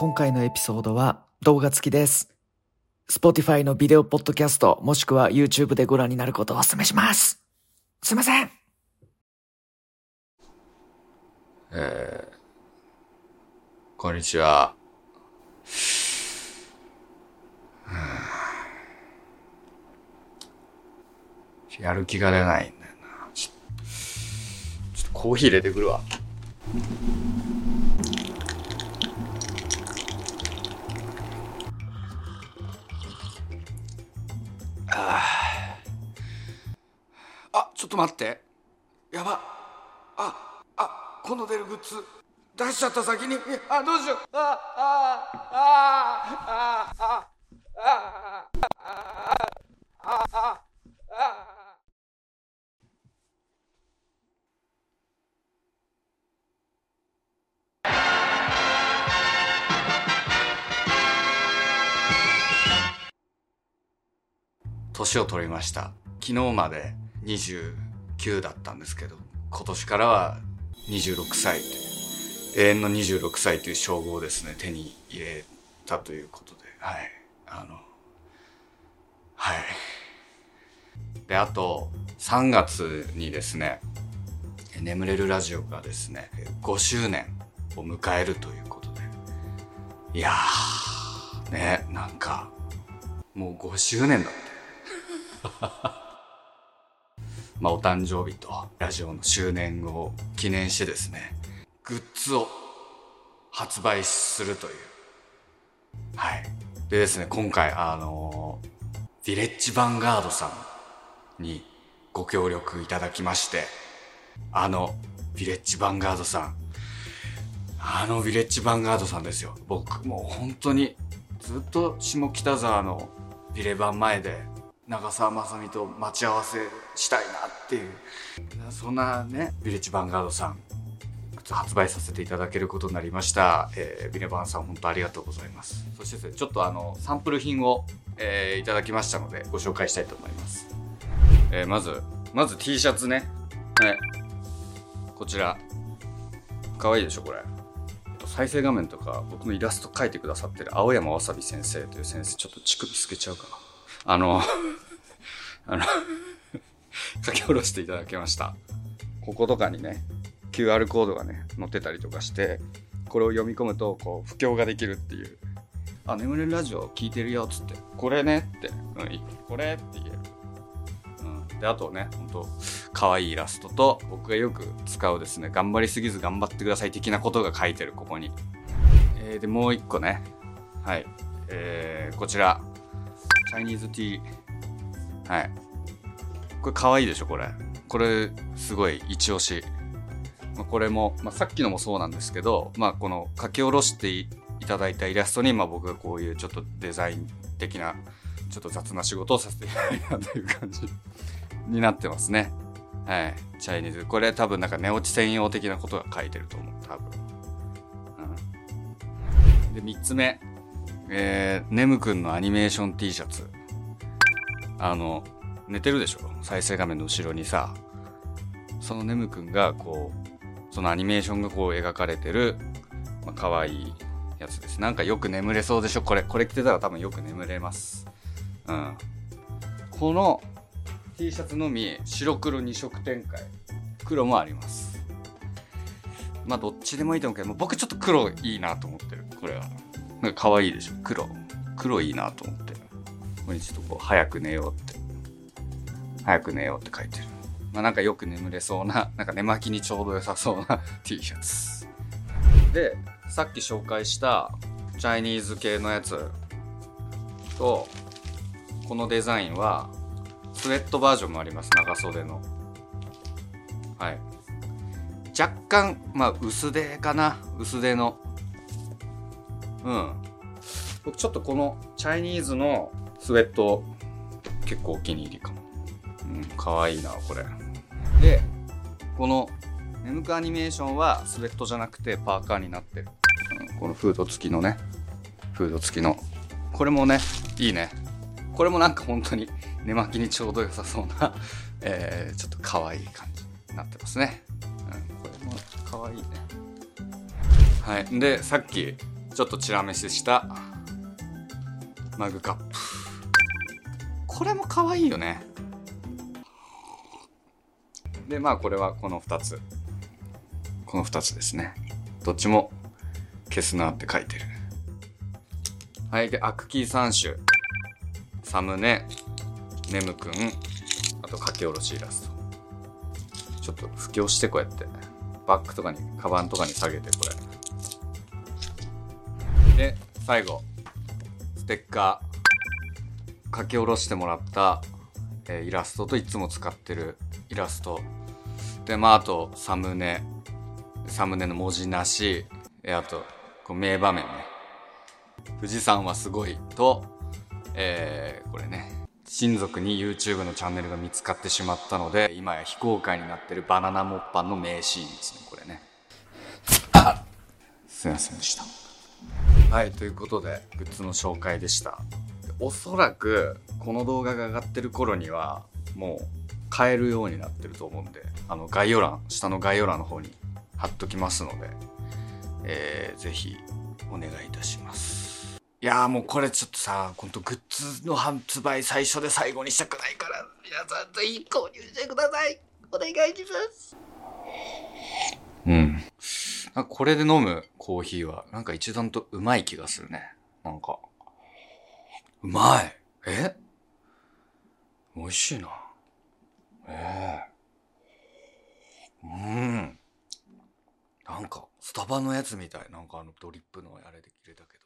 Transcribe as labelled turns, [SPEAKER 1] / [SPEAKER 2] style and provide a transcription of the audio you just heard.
[SPEAKER 1] 今回のエピソードは動画付きです。Spotify のビデオポッドキャストもしくは YouTube でご覧になることをお勧めします。すいません。
[SPEAKER 2] えー、こんにちは。やる気が出ないんだよな。ちょちょっとコーヒー入れてくるわ。あ、ちょっと待って。やば。あ、あ、この出るグッズ出しちゃった先に。あ、どうしよう。あ、あ、あ、あ、あ、あ、あ、あ、あ、年を取りました。昨日まで29だったんですけど、今年からは26歳という、永遠の26歳という称号をですね、手に入れたということで、はい。あの、はい。で、あと、3月にですね、眠れるラジオがですね、5周年を迎えるということで、いやー、ね、なんか、もう5周年だって。まあ、お誕生日とラジオの周年を記念してですね、グッズを発売するという。はい。でですね、今回、あのヴィレッジヴァンガードさんにご協力いただきまして、あの、ヴィレッジヴァンガードさん、あのヴィレッジヴァンガードさんですよ。僕、もう本当に、ずっと下北沢のビレバン前で長澤まさみと待ち合わせしたいなっていう。そんなねビレッジヴァンガードさん発売させていただけることになりました、えービレバンさん本当ありがとうございます。そしてですねちょっとあのサンプル品を、えーいただきましたのでご紹介したいと思います、えーまずまず T シャツね。はいこちら。可愛いでしょこれ。再生画面とか僕のイラスト描いてくださってる青山わさび先生という先生ちょっと乳首透けちゃうかな。あのあの 書き下ろしていただきました。こことかにね QR コードがね載ってたりとかしてこれを読み込むとこう布教ができるっていう「あ眠れるラジオ聞いてるよ」っつって「これね」って「うん、これ」って言える、うん、であとねほんと可愛いイラストと僕がよく使うですね頑張りすぎず頑張ってください的なことが書いてるここに、えーでもう一個ね。はい。えー、こちら。チャイニーズティーはい。これ可愛いでしょこれ。これすごい一押し。まあこれも、まあ、さっきのもそうなんですけど、まあ、この書き下ろしていただいたイラストに、まあ、僕がこういうちょっとデザイン的なちょっと雑な仕事をさせていただいたという感じになってますね。はい。チャイニーズこれ多分なんか寝落ち専用的なことが書いてると思う。多分、うん、で3つ目。えー、ネムくんのアニメーション T シャツ。あの寝てるでしょ？再生画面の後ろにさそのネムくんがこうそのアニメーションがこう描かれてる、まあ、可愛いやつです。なんかよく眠れそうでしょ？これこれ着てたら多分よく眠れます。うん。この T シャツのみ白黒2色展開。黒もあります。まあどっちでもいいと思うけど僕ちょっと黒いいなと思ってる。これは。なんか可愛いでしょ？黒。黒いいなと思って。ここにちょっとこう早く寝ようって。早く寝ようって書いてる。まあなんかよく眠れそうな なんか寝巻きにちょうど良さそうな T シャツ。でさっき紹介したチャイニーズ系のやつとこのデザインはスウェットバージョンもあります。長袖の。はい。若干まあ薄手かな。薄手の。うん。僕ちょっとこのチャイニーズのスウェット結構お気に入りかも。うん可愛いなこれ。でこの眠くアニメーションはスウェットじゃなくてパーカーになってる、うんこのフード付きのね。フード付きの。これもねいいね。これもなんか本当に寝巻きにちょうど良さそうな、えー、ちょっと可愛い感じになってますね、うん、これも可愛いね。はい。でさっきちょっとチラメシしたマグカップこれも可愛いよね。でまあこれはこの2つ。この2つですね。どっちも消すなって書いてる。はいでアクキー3種。サムネネムくんあと書き下ろしイラスト。ちょっと布教してこうやって。バッグとかにカバンとかに下げてこれ。で最後。ステッカー。書き下ろしてもらった、えーイラストといつも使ってるイラスト。でまああとサムネ。サムネの文字なし。えあとこう名場面ね。富士山はすごいとえーこれね。親族に YouTube のチャンネルが見つかってしまったので今や非公開になってるバナナモッパンの名シーンですねこれね。あすいませんでした。はいということでグッズの紹介でした。おそらくこの動画が上がってる頃にはもう買えるようになってると思うんであの概要欄下の概要欄の方に貼っときますので、えー、ぜひお願いいたしますいやもうこれちょっとさ、ほんとグッズの発売最初で最後にしたくないから、皆さんぜひ購入してください。お願いします。うん。なこれで飲むコーヒーは、なんか一段とうまい気がするね。なんか。うまいえ？美味しいな。ええうん。なんか、スタバのやつみたい。なんかあのドリップのあれで切れたけど。